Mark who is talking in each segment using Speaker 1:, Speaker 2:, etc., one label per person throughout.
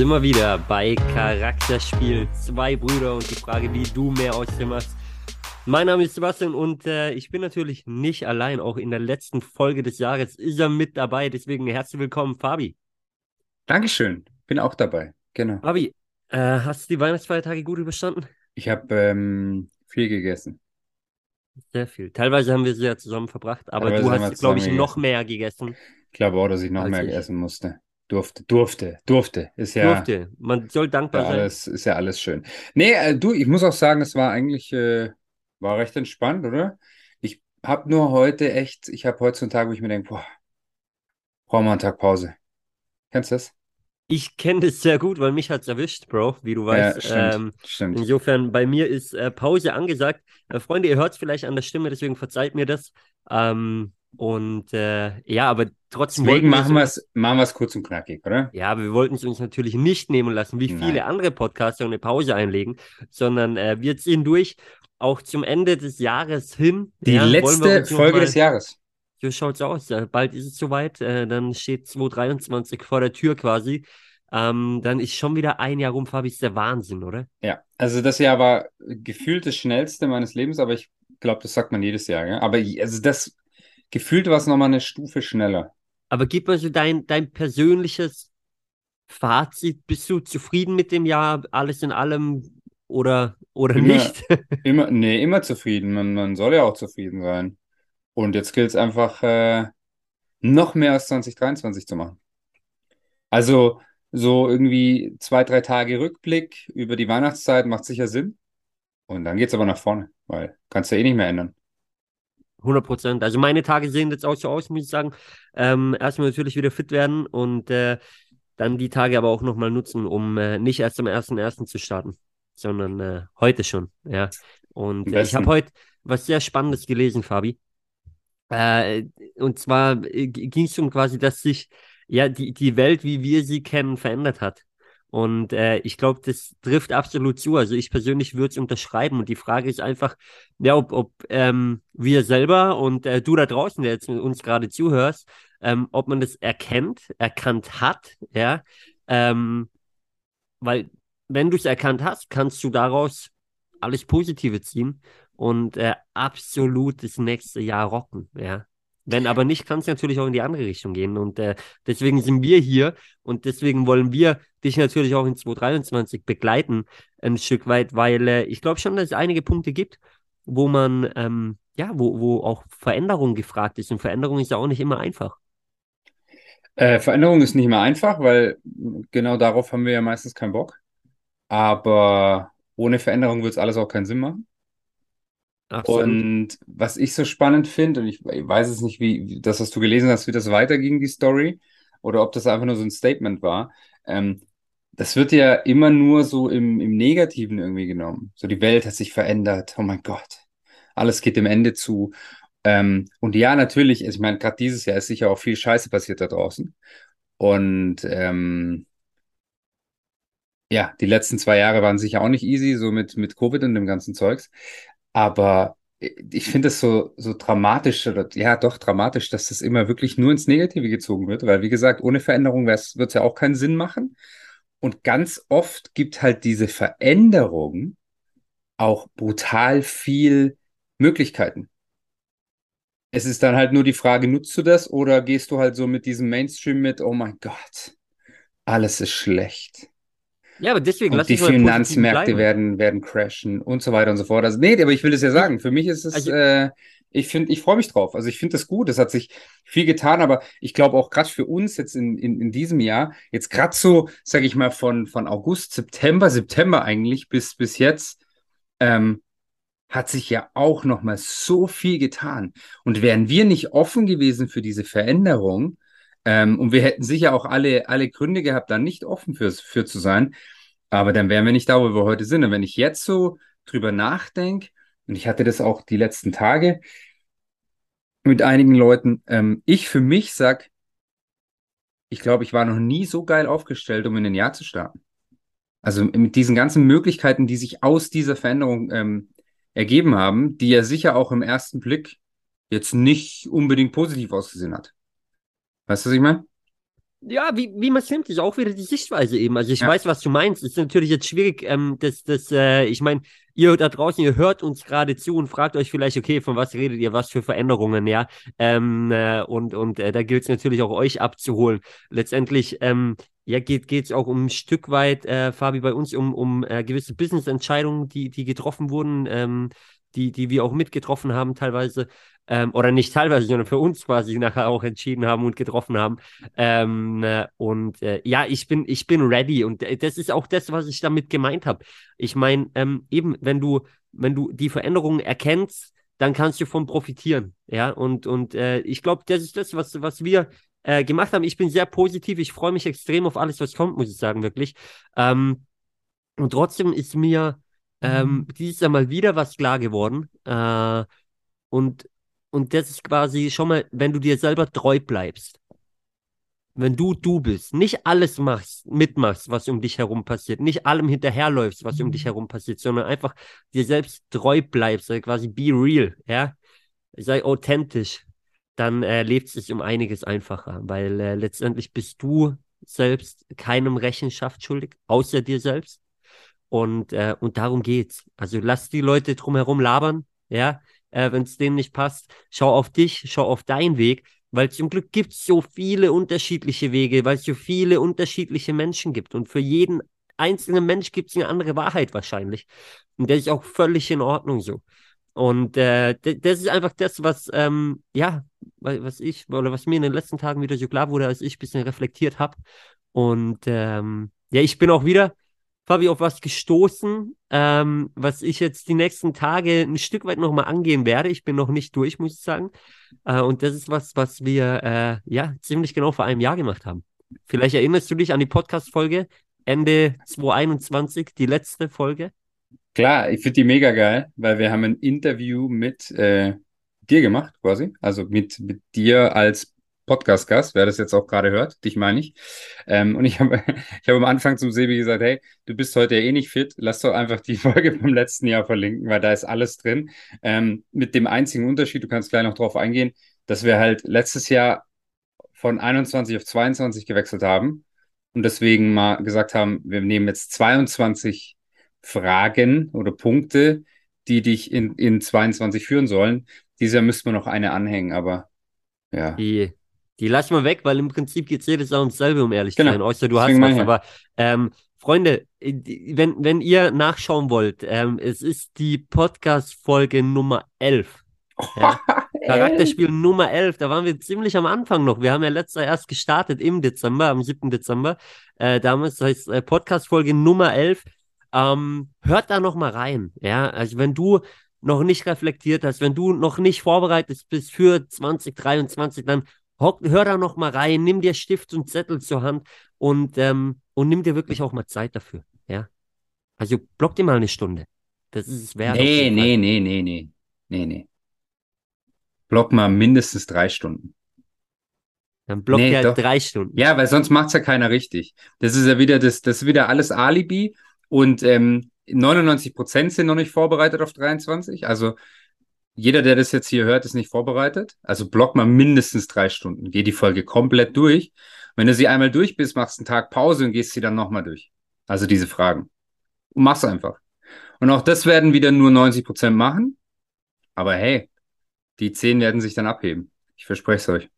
Speaker 1: Sind wir wieder bei Charakterspiel. Zwei Brüder und die Frage, wie du mehr aus dem hast. Mein Name ist Sebastian und äh, ich bin natürlich nicht allein. Auch in der letzten Folge des Jahres ist er mit dabei. Deswegen herzlich willkommen, Fabi.
Speaker 2: Dankeschön. Bin auch dabei. Genau.
Speaker 1: Fabi, äh, hast du die Weihnachtsfeiertage gut überstanden?
Speaker 2: Ich habe ähm, viel gegessen.
Speaker 1: Sehr viel. Teilweise haben wir sie ja zusammen verbracht, aber Teilweise du hast, glaube ich, noch mehr gegessen.
Speaker 2: Ich glaube auch, dass ich noch mehr ich. essen musste. Durfte, durfte, durfte. Ist ja.
Speaker 1: Durfte. Man soll dankbar
Speaker 2: sein. Alles, ist ja alles schön. Nee, äh, du, ich muss auch sagen, es war eigentlich, äh, war recht entspannt, oder? Ich habe nur heute echt, ich habe heute so einen Tag, wo ich mir denke, boah, brauchen wir einen Tag Pause. Kennst du das?
Speaker 1: Ich kenne das sehr gut, weil mich hat es erwischt, Bro, wie du weißt.
Speaker 2: Ja, stimmt, ähm, stimmt.
Speaker 1: Insofern, bei mir ist äh, Pause angesagt. Äh, Freunde, ihr hört es vielleicht an der Stimme, deswegen verzeiht mir das. Ähm, und äh, ja, aber trotzdem.
Speaker 2: Deswegen machen wir es machen kurz und knackig, oder?
Speaker 1: Ja, aber wir wollten es uns natürlich nicht nehmen lassen, wie Nein. viele andere Podcaster eine Pause einlegen, sondern äh, wir ziehen durch, auch zum Ende des Jahres hin.
Speaker 2: Die ja, letzte Folge mal, des Jahres.
Speaker 1: So schaut's aus. Bald ist es soweit. Äh, dann steht 2023 vor der Tür quasi. Ähm, dann ist schon wieder ein Jahr rum, Fabi, ist der Wahnsinn, oder?
Speaker 2: Ja, also das Jahr war gefühlt das schnellste meines Lebens, aber ich glaube, das sagt man jedes Jahr. Ja? Aber also das gefühlt war es nochmal eine Stufe schneller.
Speaker 1: Aber gib mal so dein, dein persönliches Fazit. Bist du zufrieden mit dem Jahr, alles in allem oder, oder
Speaker 2: immer,
Speaker 1: nicht?
Speaker 2: immer, nee, immer zufrieden. Man, man soll ja auch zufrieden sein. Und jetzt gilt es einfach, äh, noch mehr als 2023 zu machen. Also so irgendwie zwei, drei Tage Rückblick über die Weihnachtszeit macht sicher Sinn. Und dann geht es aber nach vorne, weil kannst du ja eh nicht mehr ändern.
Speaker 1: 100 Prozent. Also meine Tage sehen jetzt auch so aus, muss ich sagen. Ähm, erstmal natürlich wieder fit werden und äh, dann die Tage aber auch nochmal nutzen, um äh, nicht erst am 1.1. zu starten, sondern äh, heute schon. Ja. Und äh, ich habe heute was sehr Spannendes gelesen, Fabi. Äh, und zwar äh, ging es um quasi, dass sich ja die, die Welt, wie wir sie kennen, verändert hat. Und äh, ich glaube, das trifft absolut zu. Also ich persönlich würde es unterschreiben. Und die Frage ist einfach, ja, ob, ob ähm, wir selber und äh, du da draußen, der jetzt mit uns gerade zuhörst, ähm, ob man das erkennt, erkannt hat, ja. Ähm, weil wenn du es erkannt hast, kannst du daraus alles Positive ziehen und äh, absolut das nächste Jahr rocken, ja. Wenn aber nicht, kann es natürlich auch in die andere Richtung gehen. Und äh, deswegen sind wir hier und deswegen wollen wir dich natürlich auch in 2023 begleiten, ein Stück weit, weil äh, ich glaube schon, dass es einige Punkte gibt, wo man, ähm, ja, wo, wo auch Veränderung gefragt ist. Und Veränderung ist ja auch nicht immer einfach.
Speaker 2: Äh, Veränderung ist nicht immer einfach, weil genau darauf haben wir ja meistens keinen Bock. Aber ohne Veränderung wird es alles auch keinen Sinn machen. Absolut. Und was ich so spannend finde, und ich, ich, weiß es nicht, wie das, was du gelesen hast, wie das weiterging, die Story, oder ob das einfach nur so ein Statement war. Ähm, das wird ja immer nur so im, im Negativen irgendwie genommen. So die Welt hat sich verändert. Oh mein Gott. Alles geht dem Ende zu. Ähm, und ja, natürlich, ich meine, gerade dieses Jahr ist sicher auch viel Scheiße passiert da draußen. Und ähm, ja, die letzten zwei Jahre waren sicher auch nicht easy, so mit, mit Covid und dem ganzen Zeugs. Aber ich finde es so, so dramatisch, oder ja, doch dramatisch, dass das immer wirklich nur ins Negative gezogen wird, weil wie gesagt, ohne Veränderung wird es ja auch keinen Sinn machen. Und ganz oft gibt halt diese Veränderung auch brutal viel Möglichkeiten. Es ist dann halt nur die Frage, nutzt du das oder gehst du halt so mit diesem Mainstream mit, oh mein Gott, alles ist schlecht.
Speaker 1: Ja, aber deswegen
Speaker 2: und die Finanzmärkte werden, werden crashen und so weiter und so fort. Also, nee, aber ich will es ja sagen. Für mich ist es, also, äh, ich finde, ich freue mich drauf. Also ich finde das gut. Es hat sich viel getan, aber ich glaube auch gerade für uns jetzt in, in, in diesem Jahr, jetzt gerade so, sage ich mal, von, von August, September, September eigentlich bis, bis jetzt, ähm, hat sich ja auch nochmal so viel getan. Und wären wir nicht offen gewesen für diese Veränderung, ähm, und wir hätten sicher auch alle, alle Gründe gehabt, da nicht offen für, für zu sein. Aber dann wären wir nicht da, wo wir heute sind. Und wenn ich jetzt so drüber nachdenke, und ich hatte das auch die letzten Tage mit einigen Leuten, ähm, ich für mich sag, ich glaube, ich war noch nie so geil aufgestellt, um in ein Jahr zu starten. Also mit diesen ganzen Möglichkeiten, die sich aus dieser Veränderung ähm, ergeben haben, die ja sicher auch im ersten Blick jetzt nicht unbedingt positiv ausgesehen hat. Weißt du, was ich meine?
Speaker 1: Ja, wie, wie man es nimmt, ist auch wieder die Sichtweise eben. Also ich ja. weiß, was du meinst. Es ist natürlich jetzt schwierig, ähm, dass, dass äh, ich meine, ihr da draußen, ihr hört uns gerade zu und fragt euch vielleicht, okay, von was redet ihr, was für Veränderungen, ja. Ähm, äh, und und äh, da gilt es natürlich auch euch abzuholen. Letztendlich, ähm, ja, geht es auch um ein Stück weit, äh, Fabi, bei uns um, um äh, gewisse Business-Entscheidungen, die, die getroffen wurden, ähm, die, die wir auch mitgetroffen haben teilweise ähm, oder nicht teilweise, sondern für uns quasi nachher auch entschieden haben und getroffen haben. Ähm, äh, und äh, ja, ich bin, ich bin ready und äh, das ist auch das, was ich damit gemeint habe. Ich meine, ähm, eben, wenn du, wenn du die Veränderungen erkennst, dann kannst du davon profitieren. Ja, und, und äh, ich glaube, das ist das, was, was wir äh, gemacht haben. Ich bin sehr positiv, ich freue mich extrem auf alles, was kommt, muss ich sagen, wirklich. Ähm, und trotzdem ist mir ähm, mhm. dieses Jahr mal wieder was klar geworden. Äh, und und das ist quasi schon mal, wenn du dir selber treu bleibst. Wenn du du bist, nicht alles machst, mitmachst, was um dich herum passiert, nicht allem hinterherläufst, was um dich herum passiert, sondern einfach dir selbst treu bleibst, also quasi be real, ja, sei authentisch, dann äh, lebt es sich um einiges einfacher, weil äh, letztendlich bist du selbst keinem Rechenschaft schuldig, außer dir selbst. Und, äh, und darum geht's. Also lass die Leute drumherum labern, ja, äh, wenn es denen nicht passt. Schau auf dich, schau auf deinen Weg, weil zum Glück gibt es so viele unterschiedliche Wege, weil es so viele unterschiedliche Menschen gibt. Und für jeden einzelnen Mensch gibt es eine andere Wahrheit wahrscheinlich. Und das ist auch völlig in Ordnung so. Und äh, das ist einfach das, was, ähm, ja, was ich, oder was mir in den letzten Tagen wieder so klar wurde, als ich ein bisschen reflektiert habe. Und ähm, ja, ich bin auch wieder Fabi, auf was gestoßen, ähm, was ich jetzt die nächsten Tage ein Stück weit nochmal angehen werde. Ich bin noch nicht durch, muss ich sagen. Äh, und das ist was, was wir äh, ja ziemlich genau vor einem Jahr gemacht haben. Vielleicht erinnerst du dich an die Podcast-Folge Ende 2021, die letzte Folge.
Speaker 2: Klar, ich finde die mega geil, weil wir haben ein Interview mit äh, dir gemacht, quasi. Also mit, mit dir als Podcast-Gast, wer das jetzt auch gerade hört, dich meine ich. Ähm, und ich habe ich hab am Anfang zum Sebi gesagt, hey, du bist heute ja eh nicht fit, lass doch einfach die Folge vom letzten Jahr verlinken, weil da ist alles drin. Ähm, mit dem einzigen Unterschied, du kannst gleich noch drauf eingehen, dass wir halt letztes Jahr von 21 auf 22 gewechselt haben und deswegen mal gesagt haben, wir nehmen jetzt 22 Fragen oder Punkte, die dich in, in 22 führen sollen. Dieses Jahr müsste man noch eine anhängen, aber ja.
Speaker 1: Die die lass mal weg, weil im Prinzip geht es jedes Jahr ums selbe, um ehrlich genau. zu sein. Außer du Deswegen hast was. Aber ähm, Freunde, äh, wenn, wenn ihr nachschauen wollt, ähm, es ist die Podcast-Folge Nummer 11. Ja. Charakterspiel Nummer 11, da waren wir ziemlich am Anfang noch. Wir haben ja letztes Jahr erst gestartet im Dezember, am 7. Dezember. Äh, damals das heißt äh, Podcast-Folge Nummer 11. Ähm, hört da noch mal rein. Ja, also wenn du noch nicht reflektiert hast, wenn du noch nicht vorbereitet bist für 2023, dann Hock, hör da noch mal rein, nimm dir Stift und Zettel zur Hand und, ähm, und nimm dir wirklich auch mal Zeit dafür. Ja. Also block dir mal eine Stunde. Das ist es wert.
Speaker 2: Nee, nee, nee, nee, nee. Nee, nee. Block mal mindestens drei Stunden.
Speaker 1: Dann block nee, ja drei Stunden.
Speaker 2: Ja, weil sonst macht's ja keiner richtig. Das ist ja wieder das, das ist wieder alles Alibi und ähm, 99 Prozent sind noch nicht vorbereitet auf 23. Also jeder, der das jetzt hier hört, ist nicht vorbereitet. Also block mal mindestens drei Stunden. Geh die Folge komplett durch. Wenn du sie einmal durch bist, machst einen Tag Pause und gehst sie dann nochmal durch. Also diese Fragen. Und mach's einfach. Und auch das werden wieder nur 90 Prozent machen. Aber hey, die 10 werden sich dann abheben. Ich verspreche es euch.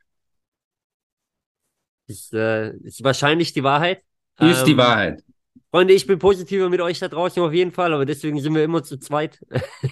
Speaker 1: Ist, äh, ist wahrscheinlich die Wahrheit.
Speaker 2: Ist ähm, die Wahrheit.
Speaker 1: Freunde, ich bin positiver mit euch da draußen auf jeden Fall, aber deswegen sind wir immer zu zweit.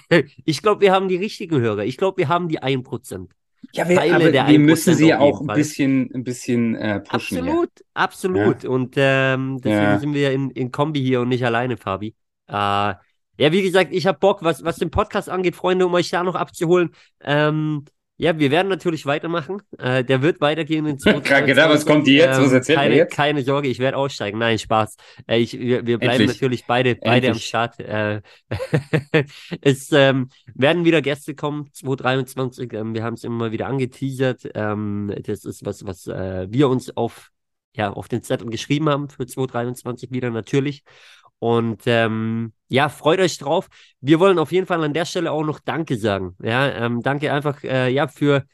Speaker 1: ich glaube, wir haben die richtigen Hörer. Ich glaube, wir haben die 1%.
Speaker 2: Ja, wir, aber wir müssen sie auch ein bisschen, ein bisschen äh, pushen.
Speaker 1: Absolut, ja. absolut. Ja. Und ähm, deswegen ja. sind wir in, in Kombi hier und nicht alleine, Fabi. Äh, ja, wie gesagt, ich habe Bock, was, was den Podcast angeht, Freunde, um euch da noch abzuholen. Ähm, ja, wir werden natürlich weitermachen. Äh, der wird weitergehen in
Speaker 2: Zukunft. genau, was kommt jetzt?
Speaker 1: Ähm, was erzählt keine, jetzt? keine Sorge, ich werde aussteigen. Nein, Spaß. Äh, ich, wir, wir bleiben Endlich. natürlich beide, beide Endlich. am Start. Äh, es ähm, werden wieder Gäste kommen, 2023. Ähm, wir haben es immer wieder angeteasert. Ähm, das ist was, was äh, wir uns auf, ja, auf den Zettel geschrieben haben für 2023 wieder natürlich. Und ähm, ja, freut euch drauf. Wir wollen auf jeden Fall an der Stelle auch noch Danke sagen. Ja, ähm, danke einfach äh, ja für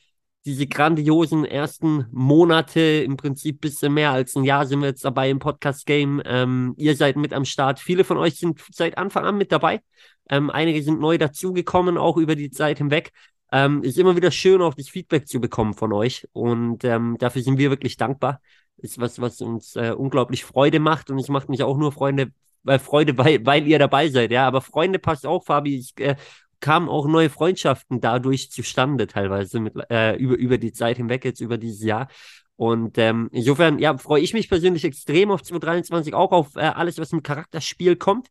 Speaker 1: diese grandiosen ersten Monate, im Prinzip bisschen mehr als ein Jahr sind wir jetzt dabei im Podcast-Game. Ähm, ihr seid mit am Start. Viele von euch sind seit Anfang an mit dabei. Ähm, einige sind neu dazugekommen, auch über die Zeit hinweg. Ähm, ist immer wieder schön, auch das Feedback zu bekommen von euch. Und ähm, dafür sind wir wirklich dankbar. Ist was, was uns äh, unglaublich Freude macht. Und es macht mich auch nur Freunde, weil Freude, weil, weil ihr dabei seid. Ja, aber Freunde passt auch, Fabi. Ich äh, kamen auch neue Freundschaften dadurch zustande, teilweise mit, äh, über, über die Zeit hinweg, jetzt über dieses Jahr. Und ähm, insofern, ja, freue ich mich persönlich extrem auf 2023, auch auf äh, alles, was im Charakterspiel kommt.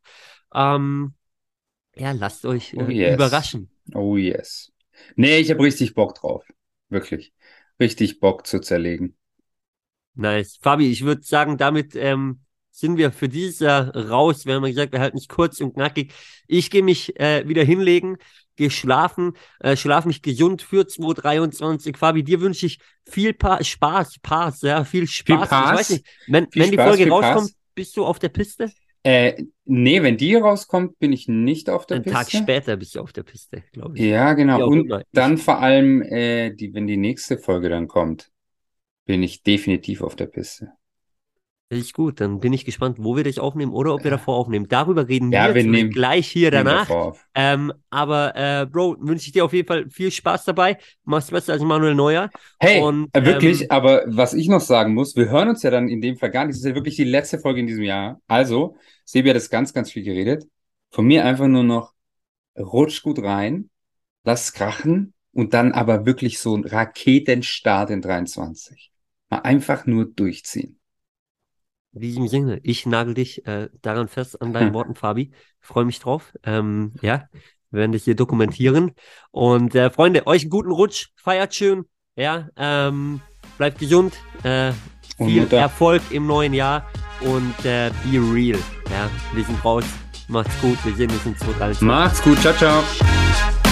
Speaker 1: Ähm, ja, lasst euch äh, oh yes. überraschen.
Speaker 2: Oh yes. Nee, ich habe richtig Bock drauf. Wirklich. Richtig Bock zu zerlegen.
Speaker 1: Nice. Fabi, ich würde sagen, damit ähm, sind wir für dieses Jahr raus. Wir haben ja gesagt, wir halten nicht kurz und knackig. Ich gehe mich äh, wieder hinlegen, gehe schlafen, äh, schlaf mich gesund für 2023. Fabi, dir wünsche ich viel pa Spaß, Pass, ja, viel Spaß. Viel
Speaker 2: Pass. Ich weiß nicht,
Speaker 1: wenn, wenn die Folge rauskommt, Pass. bist du auf der Piste?
Speaker 2: Äh, nee, wenn die rauskommt, bin ich nicht auf der
Speaker 1: Ein
Speaker 2: Piste.
Speaker 1: Ein Tag später bist du auf der Piste, glaube ich.
Speaker 2: Ja, genau. Und immer. dann vor allem, äh, die, wenn die nächste Folge dann kommt, bin ich definitiv auf der Piste.
Speaker 1: Richtig gut, dann bin ich gespannt, wo wir das aufnehmen oder ob wir davor aufnehmen. Darüber reden
Speaker 2: ja,
Speaker 1: wir,
Speaker 2: wir
Speaker 1: gleich hier danach. Ähm, aber äh, Bro, wünsche ich dir auf jeden Fall viel Spaß dabei. Mach's besser als Manuel Neuer.
Speaker 2: Hey, Und, äh, wirklich, ähm, aber was ich noch sagen muss, wir hören uns ja dann in dem Fall gar nicht. Das ist ja wirklich die letzte Folge in diesem Jahr. Also, Sebi hat das ganz, ganz viel geredet. Von mir einfach nur noch rutsch gut rein, lass krachen und dann aber wirklich so ein Raketenstart in 23. Mal einfach nur durchziehen.
Speaker 1: In diesem Sinne, ich nagel dich äh, daran fest an deinen Worten, Fabi. Freue mich drauf. Ähm, ja, wir werden das hier dokumentieren. Und äh, Freunde, euch einen guten Rutsch, feiert schön, ja, ähm, bleibt gesund, äh, viel Erfolg im neuen Jahr und äh, be real. Ja, wir sind raus. Macht's gut, wir sehen uns in 2023.
Speaker 2: Macht's gut, ciao, ciao.